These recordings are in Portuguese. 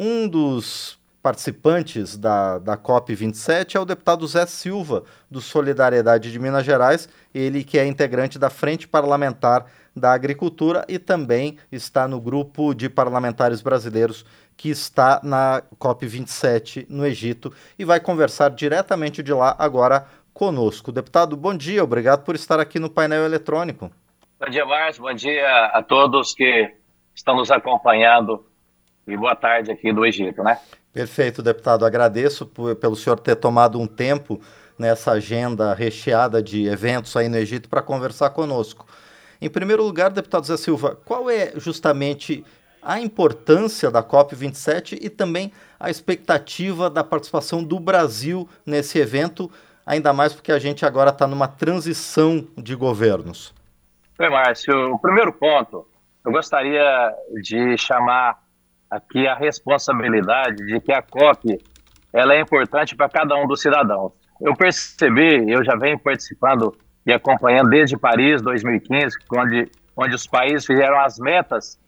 Um dos participantes da, da COP27 é o deputado Zé Silva, do Solidariedade de Minas Gerais, ele que é integrante da Frente Parlamentar da Agricultura e também está no grupo de parlamentares brasileiros que está na COP27 no Egito e vai conversar diretamente de lá agora conosco. Deputado, bom dia, obrigado por estar aqui no painel eletrônico. Bom dia, Márcio, bom dia a todos que estão nos acompanhando e boa tarde aqui do Egito, né? Perfeito, deputado. Agradeço por, pelo senhor ter tomado um tempo nessa agenda recheada de eventos aí no Egito para conversar conosco. Em primeiro lugar, deputado Zé Silva, qual é justamente a importância da COP27 e também a expectativa da participação do Brasil nesse evento, ainda mais porque a gente agora está numa transição de governos? Oi, Márcio. O primeiro ponto, eu gostaria de chamar aqui a responsabilidade de que a COP ela é importante para cada um dos cidadãos. Eu percebi, eu já venho participando e acompanhando desde Paris 2015, onde, onde os países fizeram as metas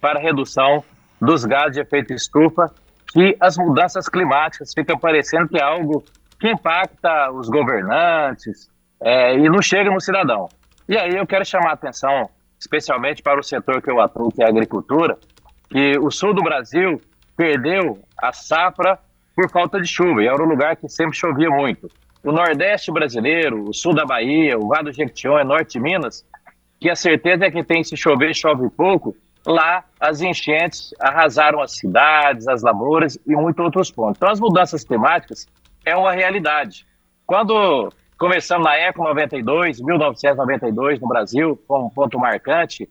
para redução dos gases de efeito estufa, que as mudanças climáticas ficam parecendo que é algo que impacta os governantes é, e não chega no cidadão. E aí eu quero chamar a atenção, especialmente para o setor que eu atuo, que é a agricultura, que o sul do Brasil perdeu a safra por falta de chuva, e era um lugar que sempre chovia muito. O Nordeste brasileiro, o sul da Bahia, o Vale do Jequitinhonha, Norte de Minas, que a certeza é que tem se chover, chove pouco, lá as enchentes arrasaram as cidades, as lavouras e muitos outros pontos. Então as mudanças climáticas é uma realidade. Quando começamos na ECO 92, 1992 no Brasil, como um ponto marcante,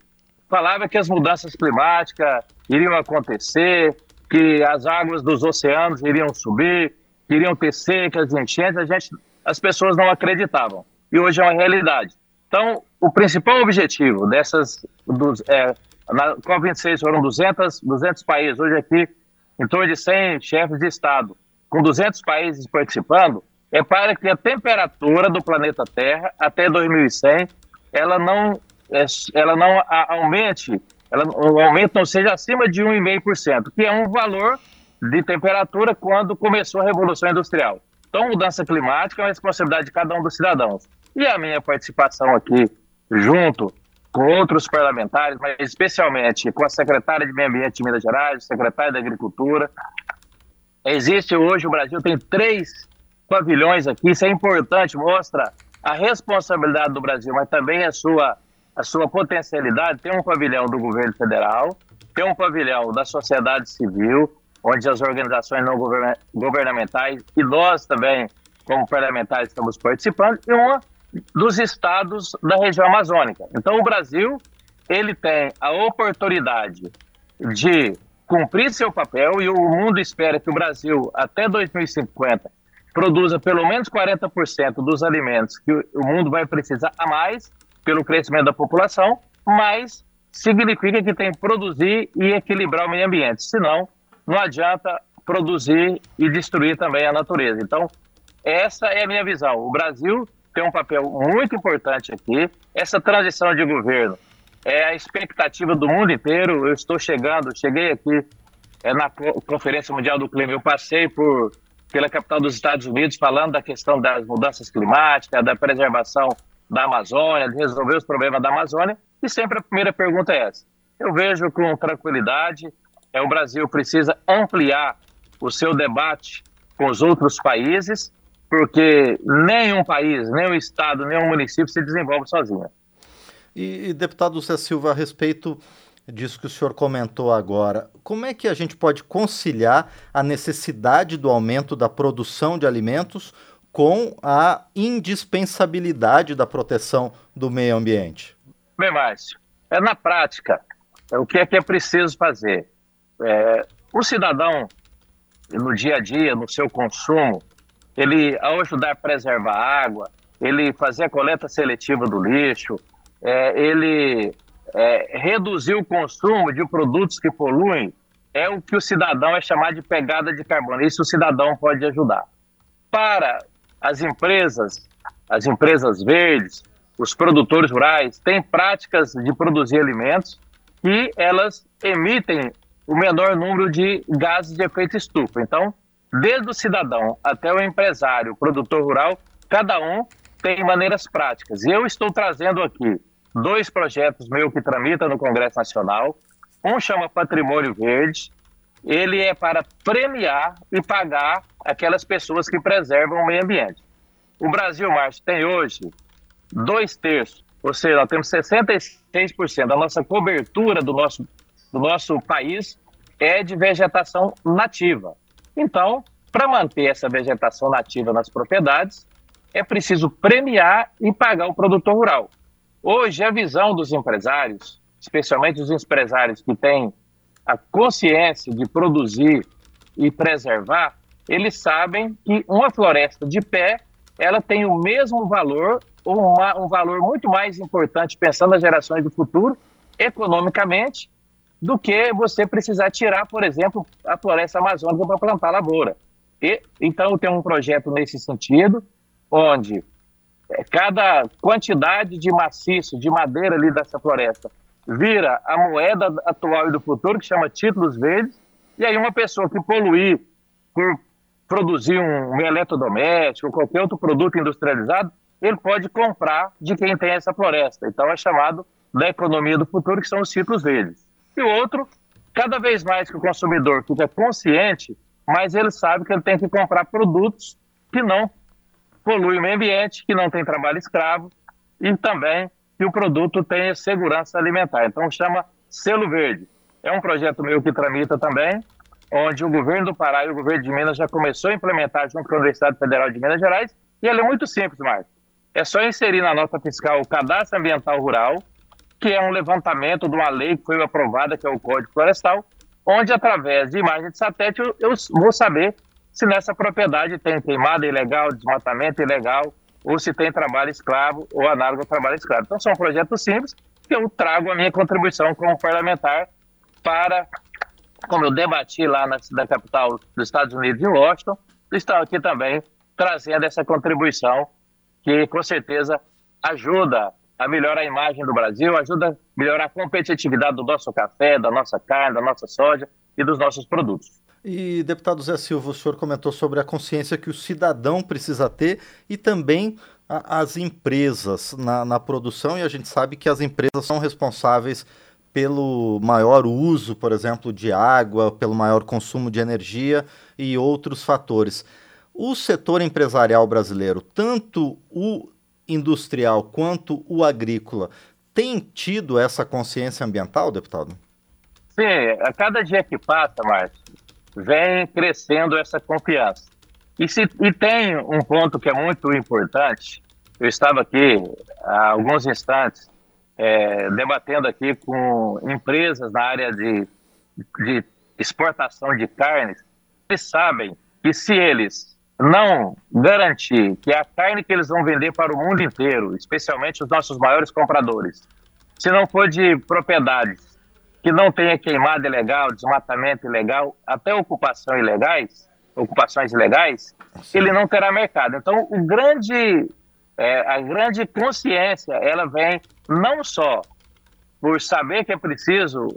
falava que as mudanças climáticas iriam acontecer, que as águas dos oceanos iriam subir, que iriam ter secas, enchentes, a gente, as pessoas não acreditavam. E hoje é uma realidade. Então, o principal objetivo dessas, dos, é, na COP26 foram 200, 200 países, hoje aqui em torno de 100 chefes de Estado, com 200 países participando, é para que a temperatura do planeta Terra até 2100 ela não, ela não aumente ela, o aumento não seja acima de 1,5%, que é um valor de temperatura quando começou a Revolução Industrial. Então, mudança climática é uma responsabilidade de cada um dos cidadãos. E a minha participação aqui, junto com outros parlamentares, mas especialmente com a secretária de Meio Ambiente de Minas Gerais, o secretário da Agricultura. Existe hoje, o Brasil tem três pavilhões aqui, isso é importante, mostra a responsabilidade do Brasil, mas também a sua a sua potencialidade, tem um pavilhão do governo federal, tem um pavilhão da sociedade civil, onde as organizações não governamentais e nós também, como parlamentares, estamos participando, e uma dos estados da região amazônica. Então, o Brasil ele tem a oportunidade de cumprir seu papel e o mundo espera que o Brasil, até 2050, produza pelo menos 40% dos alimentos que o mundo vai precisar a mais pelo crescimento da população, mas significa que tem que produzir e equilibrar o meio ambiente. Senão, não adianta produzir e destruir também a natureza. Então, essa é a minha visão. O Brasil tem um papel muito importante aqui. Essa transição de governo é a expectativa do mundo inteiro. Eu estou chegando, cheguei aqui é, na Conferência Mundial do Clima. Eu passei por pela capital dos Estados Unidos falando da questão das mudanças climáticas, da preservação da Amazônia, de resolver os problemas da Amazônia, e sempre a primeira pergunta é essa. Eu vejo com tranquilidade, é, o Brasil precisa ampliar o seu debate com os outros países, porque nenhum país, nenhum estado, nenhum município se desenvolve sozinho. E, deputado Zé Silva, a respeito disso que o senhor comentou agora, como é que a gente pode conciliar a necessidade do aumento da produção de alimentos com a indispensabilidade da proteção do meio ambiente? Bem, Márcio, é na prática. É o que é que é preciso fazer? É, o cidadão, no dia a dia, no seu consumo, ele, ao ajudar a preservar a água, ele fazer a coleta seletiva do lixo, é, ele é, reduzir o consumo de produtos que poluem, é o que o cidadão é chamado de pegada de carbono. Isso o cidadão pode ajudar. Para as empresas, as empresas verdes, os produtores rurais têm práticas de produzir alimentos e elas emitem o menor número de gases de efeito estufa. Então, desde o cidadão até o empresário, o produtor rural, cada um tem maneiras práticas. E eu estou trazendo aqui dois projetos meus que tramitam no Congresso Nacional. Um chama Patrimônio Verde. Ele é para premiar e pagar aquelas pessoas que preservam o meio ambiente. O Brasil, Márcio, tem hoje dois terços, ou seja, nós temos 66% da nossa cobertura do nosso, do nosso país é de vegetação nativa. Então, para manter essa vegetação nativa nas propriedades, é preciso premiar e pagar o produtor rural. Hoje, a visão dos empresários, especialmente os empresários que têm a consciência de produzir e preservar, eles sabem que uma floresta de pé ela tem o mesmo valor ou uma, um valor muito mais importante pensando nas gerações do futuro, economicamente, do que você precisar tirar, por exemplo, a floresta amazônica para plantar lavoura. E, então, tem um projeto nesse sentido, onde é, cada quantidade de maciço, de madeira ali dessa floresta, vira a moeda atual e do futuro, que chama títulos verdes, e aí uma pessoa que poluir por produzir um eletrodoméstico, qualquer outro produto industrializado, ele pode comprar de quem tem essa floresta. Então é chamado da economia do futuro, que são os ciclos verdes. E o outro, cada vez mais que o consumidor fica consciente, mais ele sabe que ele tem que comprar produtos que não poluem o meio ambiente, que não tem trabalho escravo e também que o produto tenha segurança alimentar. Então chama Selo Verde. É um projeto meu que tramita também, onde o governo do Pará e o governo de Minas já começou a implementar junto com a Universidade Federal de Minas Gerais, e ela é muito simples, Marcos. É só inserir na nota fiscal o cadastro ambiental rural, que é um levantamento de uma lei que foi aprovada, que é o Código Florestal, onde, através de imagem de satélite, eu, eu vou saber se nessa propriedade tem queimada ilegal, desmatamento ilegal, ou se tem trabalho escravo ou análogo ao trabalho escravo. Então, são projetos simples que eu trago a minha contribuição como parlamentar para como eu debati lá na, na capital dos Estados Unidos, em Washington, estão aqui também trazendo essa contribuição que com certeza ajuda a melhorar a imagem do Brasil, ajuda a melhorar a competitividade do nosso café, da nossa carne, da nossa soja e dos nossos produtos. E, deputado Zé Silva, o senhor comentou sobre a consciência que o cidadão precisa ter e também a, as empresas na, na produção, e a gente sabe que as empresas são responsáveis pelo maior uso, por exemplo, de água, pelo maior consumo de energia e outros fatores. O setor empresarial brasileiro, tanto o industrial quanto o agrícola, tem tido essa consciência ambiental, deputado? Sim, a cada dia que passa, Márcio, vem crescendo essa confiança. E, se, e tem um ponto que é muito importante. Eu estava aqui há alguns instantes é, debatendo aqui com empresas na área de, de exportação de carnes, eles sabem que se eles não garantir que a carne que eles vão vender para o mundo inteiro, especialmente os nossos maiores compradores, se não for de propriedades que não tenha queimada ilegal, desmatamento ilegal, até ocupação ilegais, ocupações ilegais, Sim. ele não terá mercado. Então, o grande é, a grande consciência ela vem não só por saber que é preciso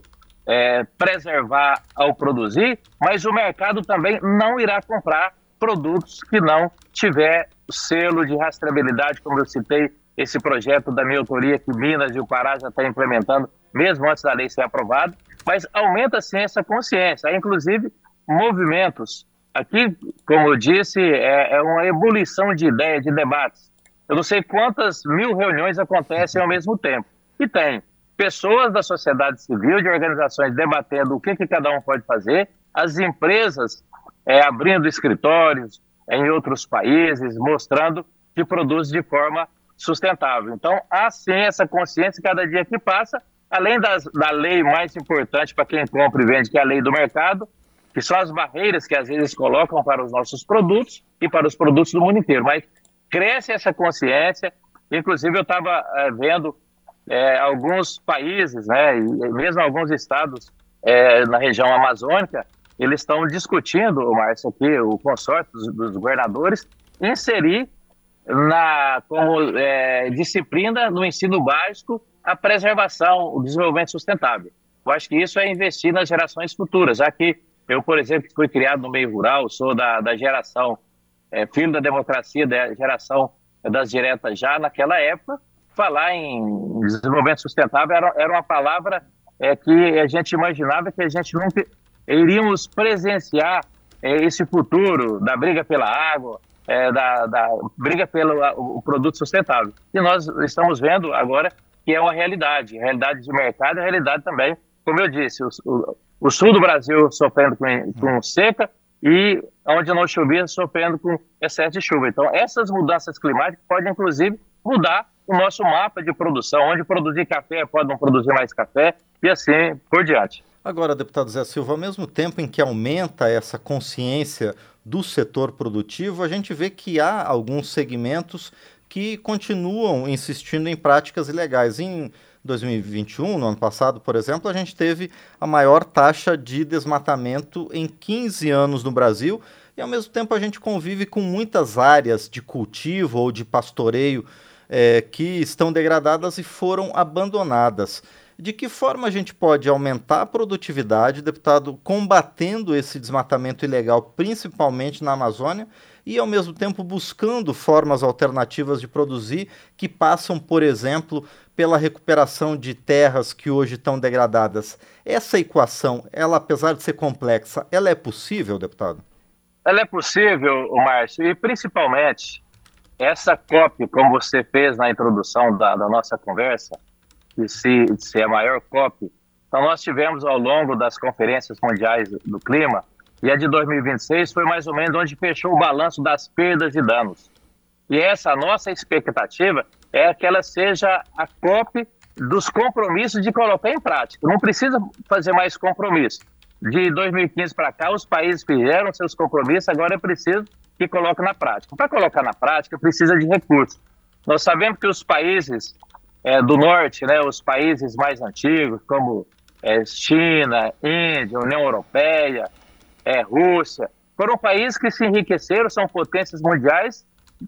é, preservar ao produzir, mas o mercado também não irá comprar produtos que não tiver selo de rastreabilidade, como eu citei, esse projeto da minha autoria que Minas e o Pará já estão implementando, mesmo antes da lei ser aprovada, mas aumenta sim essa consciência, Há, inclusive movimentos. Aqui, como eu disse, é, é uma ebulição de ideias, de debates. Eu não sei quantas mil reuniões acontecem ao mesmo tempo. E tem pessoas da sociedade civil, de organizações debatendo o que, que cada um pode fazer, as empresas é, abrindo escritórios em outros países, mostrando que produz de forma sustentável. Então, há sim essa consciência cada dia que passa, além das, da lei mais importante para quem compra e vende, que é a lei do mercado, que são as barreiras que às vezes colocam para os nossos produtos e para os produtos do mundo inteiro. Mas cresce essa consciência. Inclusive, eu estava é, vendo é, alguns países, né, mesmo alguns estados é, na região amazônica, eles estão discutindo, Márcio, aqui, o consórcio dos, dos governadores, inserir na, como disciplina no ensino básico a preservação, o desenvolvimento sustentável. Eu acho que isso é investir nas gerações futuras, já que eu, por exemplo, fui criado no meio rural, sou da, da geração, é, filho da democracia, da geração das diretas já naquela época, falar em desenvolvimento sustentável era, era uma palavra é, que a gente imaginava que a gente nunca iríamos presenciar é, esse futuro da briga pela água, é, da, da, briga pelo o produto sustentável. E nós estamos vendo agora que é uma realidade, realidade de mercado realidade também, como eu disse, o, o, o sul do Brasil sofrendo com, com seca e onde não chovia sofrendo com excesso de chuva. Então, essas mudanças climáticas podem, inclusive, mudar o nosso mapa de produção, onde produzir café pode não produzir mais café e assim por diante. Agora, deputado Zé Silva, ao mesmo tempo em que aumenta essa consciência do setor produtivo, a gente vê que há alguns segmentos que continuam insistindo em práticas ilegais. Em 2021, no ano passado, por exemplo, a gente teve a maior taxa de desmatamento em 15 anos no Brasil e, ao mesmo tempo, a gente convive com muitas áreas de cultivo ou de pastoreio é, que estão degradadas e foram abandonadas. De que forma a gente pode aumentar a produtividade, deputado, combatendo esse desmatamento ilegal, principalmente na Amazônia, e ao mesmo tempo buscando formas alternativas de produzir que passam, por exemplo, pela recuperação de terras que hoje estão degradadas. Essa equação, ela apesar de ser complexa, ela é possível, deputado? Ela é possível, Márcio, e principalmente essa COP, como você fez na introdução da, da nossa conversa, de se, de ser a maior COP. Então, nós tivemos ao longo das conferências mundiais do clima, e a de 2026 foi mais ou menos onde fechou o balanço das perdas e danos. E essa nossa expectativa é que ela seja a COP dos compromissos de colocar em prática. Não precisa fazer mais compromisso. De 2015 para cá, os países fizeram seus compromissos, agora é preciso que coloque na prática. Para colocar na prática, precisa de recursos. Nós sabemos que os países é, do norte, né, os países mais antigos, como é, China, Índia, União Europeia, é, Rússia, foram países que se enriqueceram, são potências mundiais,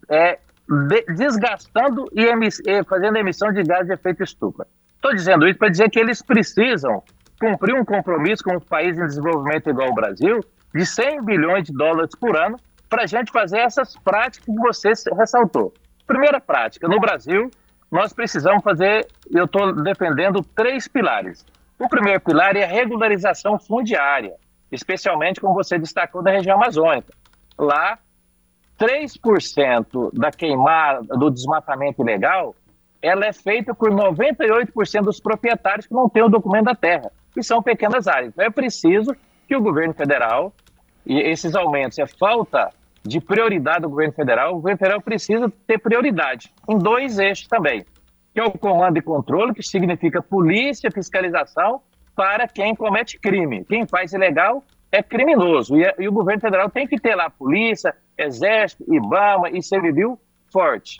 é, de, desgastando e, e, fazendo emissão de gás de efeito estufa. Estou dizendo isso para dizer que eles precisam cumprir um compromisso com um país em desenvolvimento igual ao Brasil de 100 bilhões de dólares por ano para a gente fazer essas práticas que você ressaltou. Primeira prática, no Brasil, nós precisamos fazer, eu estou defendendo três pilares. O primeiro pilar é a regularização fundiária, especialmente como você destacou da região amazônica. Lá, 3% da queimada, do desmatamento ilegal, ela é feita por 98% dos proprietários que não têm o documento da terra, que são pequenas áreas. Então é preciso que o governo federal, e esses aumentos é falta de prioridade do governo federal, o governo federal precisa ter prioridade em dois eixos também, que é o comando e controle, que significa polícia, fiscalização para quem comete crime. Quem faz ilegal é criminoso. E, e o governo federal tem que ter lá polícia, exército, IBAMA e civil forte.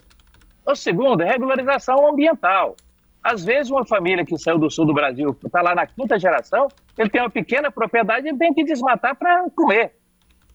O segundo é regularização ambiental. Às vezes, uma família que saiu do sul do Brasil, está lá na quinta geração, ele tem uma pequena propriedade e tem que desmatar para comer.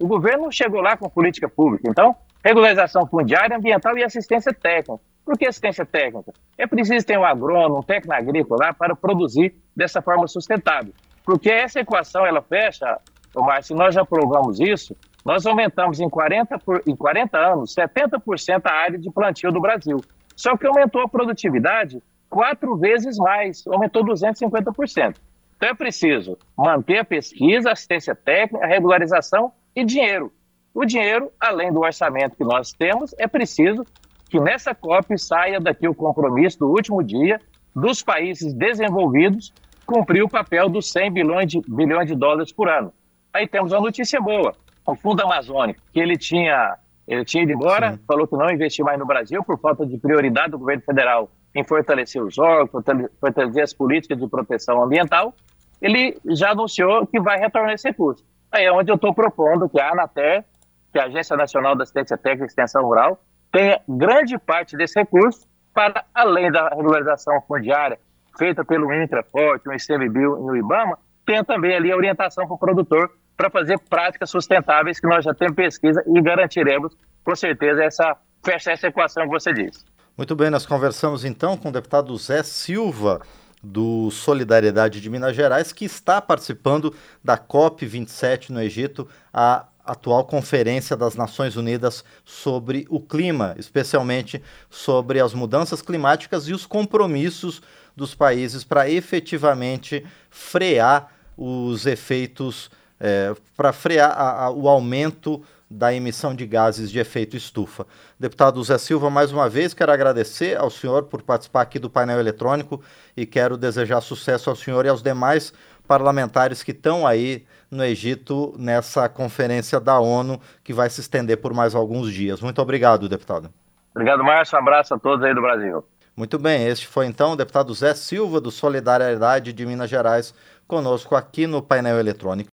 O governo chegou lá com política pública. Então, regularização fundiária, ambiental e assistência técnica. Por que assistência técnica? É preciso ter um agrônomo, um técnico agrícola para produzir dessa forma sustentável. Porque essa equação, ela fecha, Márcio, se nós já provamos isso, nós aumentamos em 40, por, em 40 anos 70% a área de plantio do Brasil. Só que aumentou a produtividade quatro vezes mais, aumentou 250%. Então é preciso manter a pesquisa, assistência técnica, regularização e dinheiro. O dinheiro, além do orçamento que nós temos, é preciso que nessa COP saia daqui o compromisso do último dia dos países desenvolvidos cumprir o papel dos 100 bilhões de, bilhões de dólares por ano. Aí temos uma notícia boa. O Fundo Amazônico, que ele tinha, ele tinha ido embora, Sim. falou que não investiu mais no Brasil por falta de prioridade do governo federal em fortalecer os órgãos, fortalecer as políticas de proteção ambiental, ele já anunciou que vai retornar esse recurso. Aí é onde eu estou propondo que a ANATER, que é a Agência Nacional da Assistência Técnica e Extensão Rural, tenha grande parte desse recurso para, além da regularização fundiária feita pelo Intraforte, o ICMBio e o IBAMA, tenha também ali a orientação para o produtor para fazer práticas sustentáveis que nós já temos pesquisa e garantiremos, com certeza, essa, fechar essa equação que você disse. Muito bem, nós conversamos então com o deputado Zé Silva, do Solidariedade de Minas Gerais, que está participando da COP27 no Egito, a atual Conferência das Nações Unidas sobre o Clima, especialmente sobre as mudanças climáticas e os compromissos dos países para efetivamente frear os efeitos, é, para frear a, a, o aumento da emissão de gases de efeito estufa. Deputado Zé Silva, mais uma vez quero agradecer ao senhor por participar aqui do painel eletrônico e quero desejar sucesso ao senhor e aos demais parlamentares que estão aí no Egito nessa conferência da ONU que vai se estender por mais alguns dias. Muito obrigado, deputado. Obrigado, Márcio. Um abraço a todos aí do Brasil. Muito bem, este foi então o deputado Zé Silva, do Solidariedade de Minas Gerais, conosco aqui no painel eletrônico.